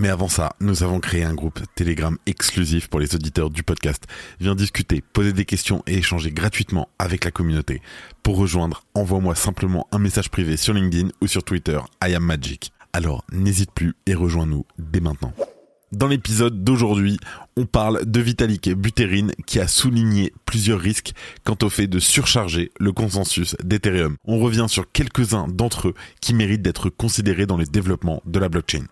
Mais avant ça, nous avons créé un groupe Telegram exclusif pour les auditeurs du podcast. Viens discuter, poser des questions et échanger gratuitement avec la communauté. Pour rejoindre, envoie-moi simplement un message privé sur LinkedIn ou sur Twitter, I am Magic. Alors n'hésite plus et rejoins-nous dès maintenant. Dans l'épisode d'aujourd'hui, on parle de Vitalik Buterin qui a souligné plusieurs risques quant au fait de surcharger le consensus d'Ethereum. On revient sur quelques-uns d'entre eux qui méritent d'être considérés dans les développements de la blockchain.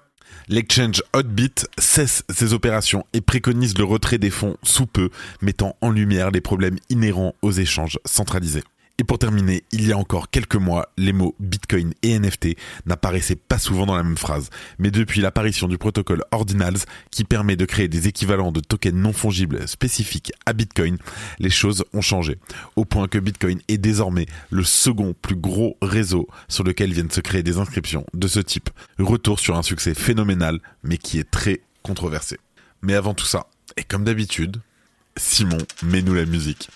L'exchange Hotbit cesse ses opérations et préconise le retrait des fonds sous peu, mettant en lumière les problèmes inhérents aux échanges centralisés. Et pour terminer, il y a encore quelques mois, les mots Bitcoin et NFT n'apparaissaient pas souvent dans la même phrase. Mais depuis l'apparition du protocole Ordinals, qui permet de créer des équivalents de tokens non fongibles spécifiques à Bitcoin, les choses ont changé. Au point que Bitcoin est désormais le second plus gros réseau sur lequel viennent se créer des inscriptions de ce type. Retour sur un succès phénoménal, mais qui est très controversé. Mais avant tout ça, et comme d'habitude, Simon, mets-nous la musique.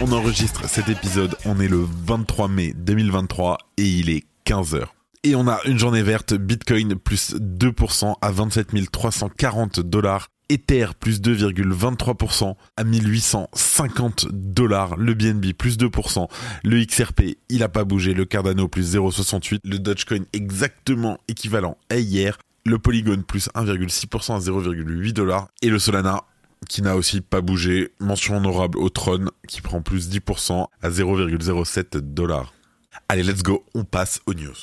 On enregistre cet épisode, on est le 23 mai 2023 et il est 15h. Et on a une journée verte, Bitcoin plus 2% à 27 340 dollars. Ether plus 2,23% à 1850 dollars, le BNB plus 2%, le XRP il a pas bougé, le Cardano plus 0,68, le Dogecoin exactement équivalent à hier, le Polygon plus 1,6% à 0,8 dollars et le Solana qui n'a aussi pas bougé. Mention honorable au Tron qui prend plus 10% à 0,07 dollars. Allez, let's go, on passe aux news.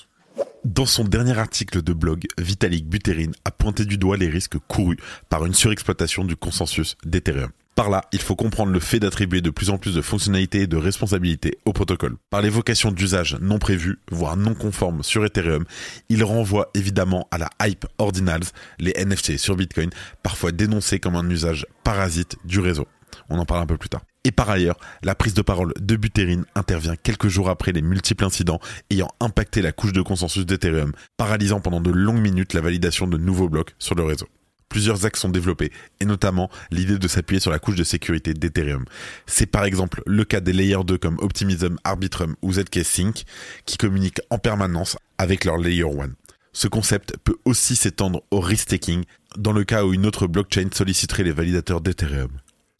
Dans son dernier article de blog, Vitalik Buterin a pointé du doigt les risques courus par une surexploitation du consensus d'Ethereum. Par là, il faut comprendre le fait d'attribuer de plus en plus de fonctionnalités et de responsabilités au protocole. Par l'évocation d'usages non prévus, voire non conformes sur Ethereum, il renvoie évidemment à la hype ordinals, les NFT sur Bitcoin, parfois dénoncés comme un usage parasite du réseau. On en parle un peu plus tard. Et par ailleurs, la prise de parole de Buterin intervient quelques jours après les multiples incidents ayant impacté la couche de consensus d'Ethereum, paralysant pendant de longues minutes la validation de nouveaux blocs sur le réseau plusieurs axes sont développés, et notamment l'idée de s'appuyer sur la couche de sécurité d'Ethereum. C'est par exemple le cas des layers 2 comme Optimism, Arbitrum ou ZK Sync, qui communiquent en permanence avec leur layer 1. Ce concept peut aussi s'étendre au risk-taking, dans le cas où une autre blockchain solliciterait les validateurs d'Ethereum.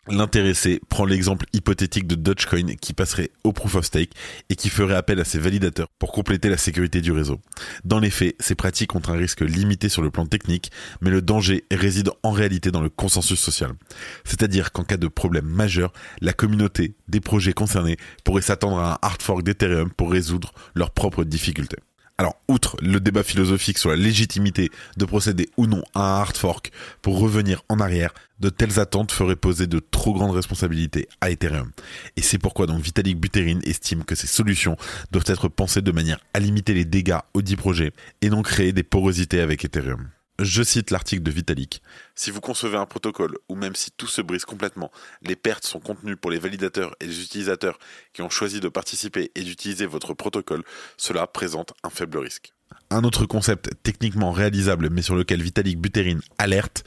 L'intéressé prend l'exemple hypothétique de Dogecoin qui passerait au proof of stake et qui ferait appel à ses validateurs pour compléter la sécurité du réseau. Dans les faits, ces pratiques ont un risque limité sur le plan technique, mais le danger réside en réalité dans le consensus social. C'est-à-dire qu'en cas de problème majeur, la communauté des projets concernés pourrait s'attendre à un hard fork d'Ethereum pour résoudre leurs propres difficultés. Alors, outre le débat philosophique sur la légitimité de procéder ou non à un hard fork pour revenir en arrière, de telles attentes feraient poser de trop grandes responsabilités à Ethereum. Et c'est pourquoi donc Vitalik Buterin estime que ces solutions doivent être pensées de manière à limiter les dégâts aux dix projets et non créer des porosités avec Ethereum. Je cite l'article de Vitalik. Si vous concevez un protocole où même si tout se brise complètement, les pertes sont contenues pour les validateurs et les utilisateurs qui ont choisi de participer et d'utiliser votre protocole, cela présente un faible risque. Un autre concept techniquement réalisable mais sur lequel Vitalik Buterin alerte,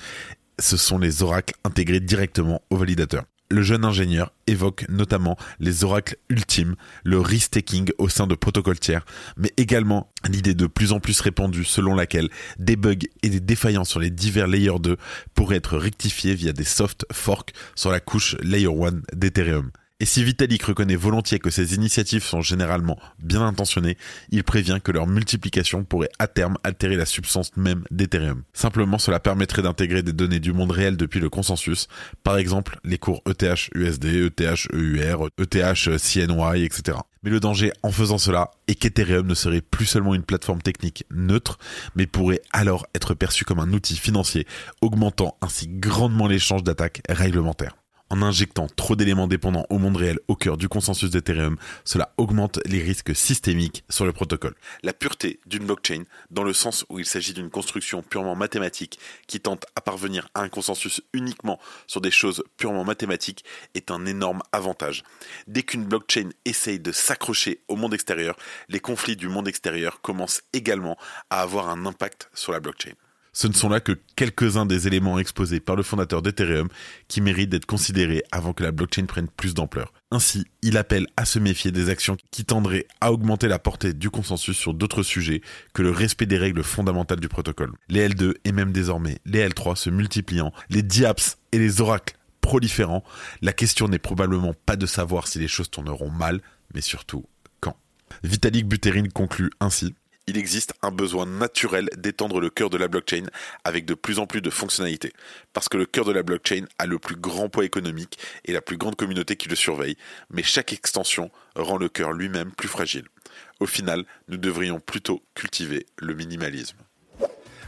ce sont les oracles intégrés directement aux validateurs le jeune ingénieur évoque notamment les oracles ultimes, le risk-taking au sein de protocoles tiers, mais également l'idée de plus en plus répandue selon laquelle des bugs et des défaillances sur les divers layers 2 pourraient être rectifiés via des soft forks sur la couche layer 1 d'Ethereum. Et si Vitalik reconnaît volontiers que ces initiatives sont généralement bien intentionnées, il prévient que leur multiplication pourrait à terme altérer la substance même d'Ethereum. Simplement, cela permettrait d'intégrer des données du monde réel depuis le consensus, par exemple les cours E ETH USD, ETH EUR, ETH CNY, etc. Mais le danger en faisant cela est qu'Ethereum ne serait plus seulement une plateforme technique neutre, mais pourrait alors être perçu comme un outil financier, augmentant ainsi grandement l'échange d'attaques réglementaires. En injectant trop d'éléments dépendants au monde réel au cœur du consensus d'Ethereum, cela augmente les risques systémiques sur le protocole. La pureté d'une blockchain, dans le sens où il s'agit d'une construction purement mathématique qui tente à parvenir à un consensus uniquement sur des choses purement mathématiques, est un énorme avantage. Dès qu'une blockchain essaye de s'accrocher au monde extérieur, les conflits du monde extérieur commencent également à avoir un impact sur la blockchain. Ce ne sont là que quelques-uns des éléments exposés par le fondateur d'Ethereum qui méritent d'être considérés avant que la blockchain prenne plus d'ampleur. Ainsi, il appelle à se méfier des actions qui tendraient à augmenter la portée du consensus sur d'autres sujets que le respect des règles fondamentales du protocole. Les L2 et même désormais les L3 se multipliant, les diaps et les oracles proliférant, la question n'est probablement pas de savoir si les choses tourneront mal, mais surtout quand. Vitalik Buterin conclut ainsi il existe un besoin naturel d'étendre le cœur de la blockchain avec de plus en plus de fonctionnalités. Parce que le cœur de la blockchain a le plus grand poids économique et la plus grande communauté qui le surveille, mais chaque extension rend le cœur lui-même plus fragile. Au final, nous devrions plutôt cultiver le minimalisme.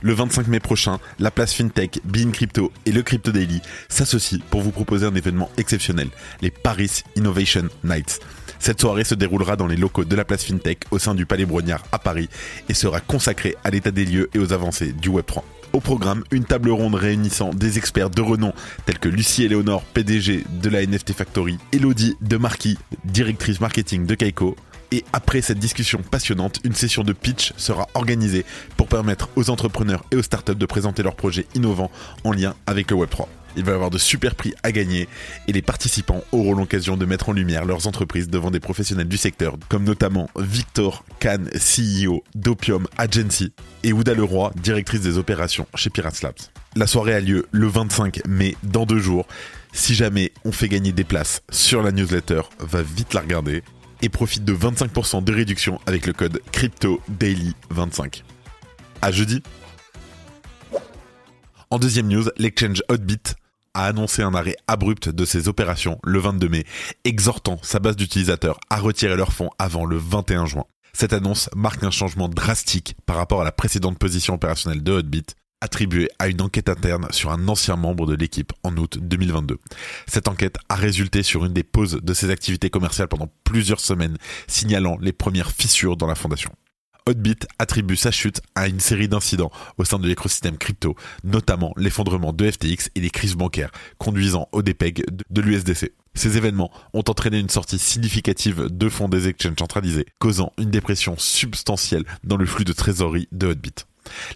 Le 25 mai prochain, la place FinTech, Bean Crypto et le Crypto Daily s'associent pour vous proposer un événement exceptionnel, les Paris Innovation Nights. Cette soirée se déroulera dans les locaux de la place FinTech au sein du Palais Brognard à Paris et sera consacrée à l'état des lieux et aux avancées du Web3. Au programme, une table ronde réunissant des experts de renom tels que Lucie Eleonore, PDG de la NFT Factory, Elodie de Marquis, directrice marketing de Kaiko, et après cette discussion passionnante, une session de pitch sera organisée pour permettre aux entrepreneurs et aux startups de présenter leurs projets innovants en lien avec le Web3. Il va y avoir de super prix à gagner et les participants auront l'occasion de mettre en lumière leurs entreprises devant des professionnels du secteur, comme notamment Victor Kahn, CEO d'Opium Agency, et Ouda Leroy, directrice des opérations chez Pirates Labs. La soirée a lieu le 25 mai, dans deux jours. Si jamais on fait gagner des places sur la newsletter, va vite la regarder et profite de 25% de réduction avec le code Crypto Daily 25. À jeudi. En deuxième news, l'exchange Hotbit a annoncé un arrêt abrupt de ses opérations le 22 mai, exhortant sa base d'utilisateurs à retirer leurs fonds avant le 21 juin. Cette annonce marque un changement drastique par rapport à la précédente position opérationnelle de Hotbit, attribuée à une enquête interne sur un ancien membre de l'équipe en août 2022. Cette enquête a résulté sur une des pauses de ses activités commerciales pendant plusieurs semaines, signalant les premières fissures dans la fondation. Hotbit attribue sa chute à une série d'incidents au sein de l'écosystème crypto, notamment l'effondrement de FTX et les crises bancaires, conduisant au dépeg de l'USDC. Ces événements ont entraîné une sortie significative de fonds des exchanges centralisés, causant une dépression substantielle dans le flux de trésorerie de Hotbit.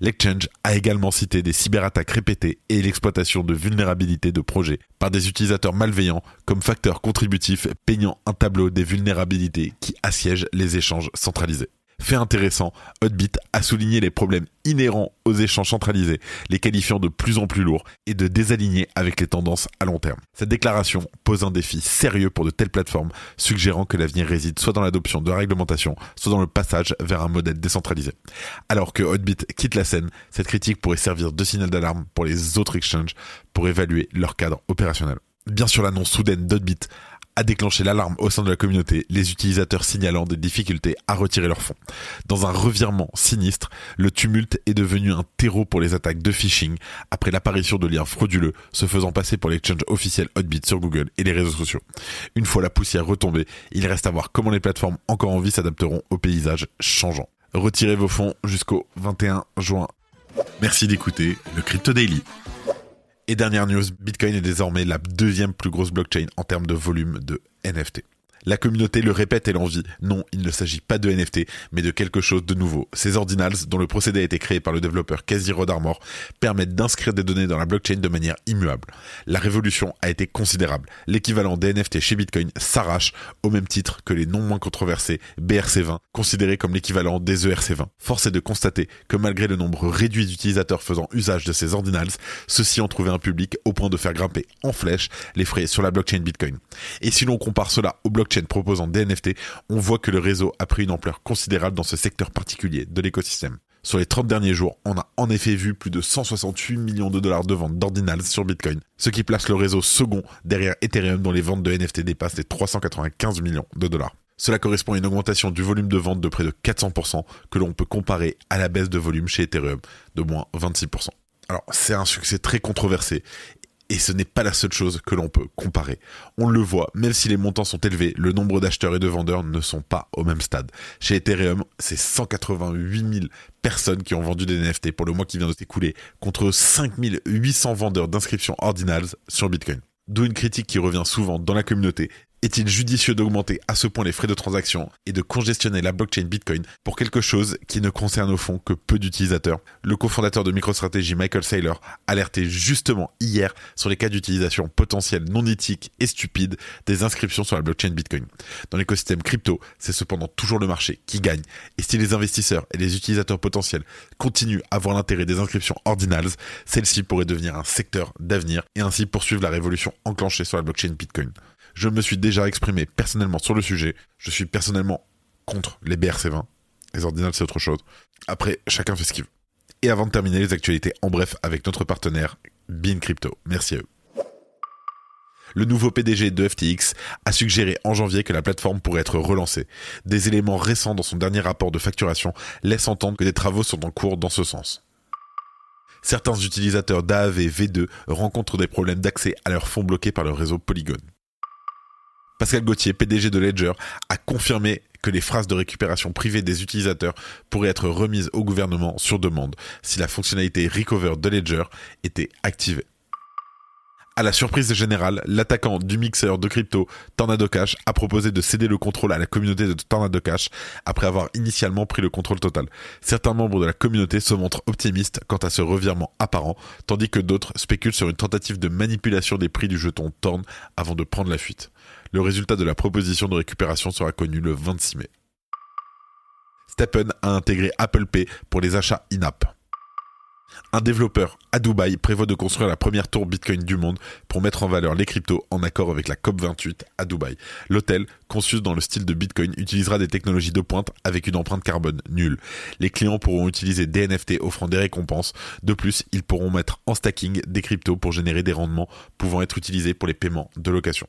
L'exchange a également cité des cyberattaques répétées et l'exploitation de vulnérabilités de projets par des utilisateurs malveillants comme facteur contributif peignant un tableau des vulnérabilités qui assiègent les échanges centralisés. Fait intéressant, Hotbit a souligné les problèmes inhérents aux échanges centralisés, les qualifiant de plus en plus lourds et de désaligner avec les tendances à long terme. Cette déclaration pose un défi sérieux pour de telles plateformes, suggérant que l'avenir réside soit dans l'adoption de la réglementation, soit dans le passage vers un modèle décentralisé. Alors que Hotbit quitte la scène, cette critique pourrait servir de signal d'alarme pour les autres exchanges pour évaluer leur cadre opérationnel. Bien sûr, l'annonce soudaine d'Hotbit a déclenché l'alarme au sein de la communauté, les utilisateurs signalant des difficultés à retirer leurs fonds. Dans un revirement sinistre, le tumulte est devenu un terreau pour les attaques de phishing après l'apparition de liens frauduleux se faisant passer pour l'exchange officiel Hotbit sur Google et les réseaux sociaux. Une fois la poussière retombée, il reste à voir comment les plateformes encore en vie s'adapteront au paysage changeant. Retirez vos fonds jusqu'au 21 juin. Merci d'écouter le Crypto Daily. Et dernière news, Bitcoin est désormais la deuxième plus grosse blockchain en termes de volume de NFT. La communauté le répète et l'envie. Non, il ne s'agit pas de NFT, mais de quelque chose de nouveau. Ces ordinals, dont le procédé a été créé par le développeur Casey Rodarmor, permettent d'inscrire des données dans la blockchain de manière immuable. La révolution a été considérable. L'équivalent des NFT chez Bitcoin s'arrache au même titre que les non moins controversés BRC20, considérés comme l'équivalent des ERC20. Force est de constater que malgré le nombre réduit d'utilisateurs faisant usage de ces ordinals, ceux-ci ont trouvé un public au point de faire grimper en flèche les frais sur la blockchain Bitcoin. Et si l'on compare cela aux blockchains proposant des NFT, on voit que le réseau a pris une ampleur considérable dans ce secteur particulier de l'écosystème. Sur les 30 derniers jours, on a en effet vu plus de 168 millions de dollars de ventes d'ordinals sur Bitcoin, ce qui place le réseau second derrière Ethereum dont les ventes de NFT dépassent les 395 millions de dollars. Cela correspond à une augmentation du volume de vente de près de 400% que l'on peut comparer à la baisse de volume chez Ethereum de moins 26%. Alors c'est un succès très controversé Et ce n'est pas la seule chose que l'on peut comparer. On le voit, même si les montants sont élevés, le nombre d'acheteurs et de vendeurs ne sont pas au même stade. Chez Ethereum, c'est 188 000 personnes qui ont vendu des NFT pour le mois qui vient de s'écouler, contre 5 800 vendeurs d'inscriptions ordinals sur Bitcoin. D'où une critique qui revient souvent dans la communauté est-il judicieux d'augmenter à ce point les frais de transaction et de congestionner la blockchain Bitcoin pour quelque chose qui ne concerne au fond que peu d'utilisateurs? Le cofondateur de MicroStrategy, Michael Saylor, alertait justement hier sur les cas d'utilisation potentielle non éthique et stupide des inscriptions sur la blockchain Bitcoin. Dans l'écosystème crypto, c'est cependant toujours le marché qui gagne. Et si les investisseurs et les utilisateurs potentiels continuent à voir l'intérêt des inscriptions ordinals, celles-ci pourraient devenir un secteur d'avenir et ainsi poursuivre la révolution enclenchée sur la blockchain Bitcoin. Je me suis déjà exprimé personnellement sur le sujet. Je suis personnellement contre les BRC20. Les ordinals, c'est autre chose. Après, chacun fait ce qu'il veut. Et avant de terminer les actualités, en bref, avec notre partenaire, Bean Crypto. Merci à eux. Le nouveau PDG de FTX a suggéré en janvier que la plateforme pourrait être relancée. Des éléments récents dans son dernier rapport de facturation laissent entendre que des travaux sont en cours dans ce sens. Certains utilisateurs d'AAV V2 rencontrent des problèmes d'accès à leurs fonds bloqués par le réseau Polygon. Pascal Gauthier, PDG de Ledger, a confirmé que les phrases de récupération privée des utilisateurs pourraient être remises au gouvernement sur demande si la fonctionnalité Recover de Ledger était activée. À la surprise générale, l'attaquant du mixeur de crypto Tornado Cash a proposé de céder le contrôle à la communauté de Tornado Cash après avoir initialement pris le contrôle total. Certains membres de la communauté se montrent optimistes quant à ce revirement apparent, tandis que d'autres spéculent sur une tentative de manipulation des prix du jeton Torn avant de prendre la fuite. Le résultat de la proposition de récupération sera connu le 26 mai. Steppen a intégré Apple Pay pour les achats in-app. Un développeur à Dubaï prévoit de construire la première tour Bitcoin du monde pour mettre en valeur les cryptos en accord avec la COP28 à Dubaï. L'hôtel, conçu dans le style de Bitcoin, utilisera des technologies de pointe avec une empreinte carbone nulle. Les clients pourront utiliser des NFT offrant des récompenses. De plus, ils pourront mettre en stacking des cryptos pour générer des rendements pouvant être utilisés pour les paiements de location.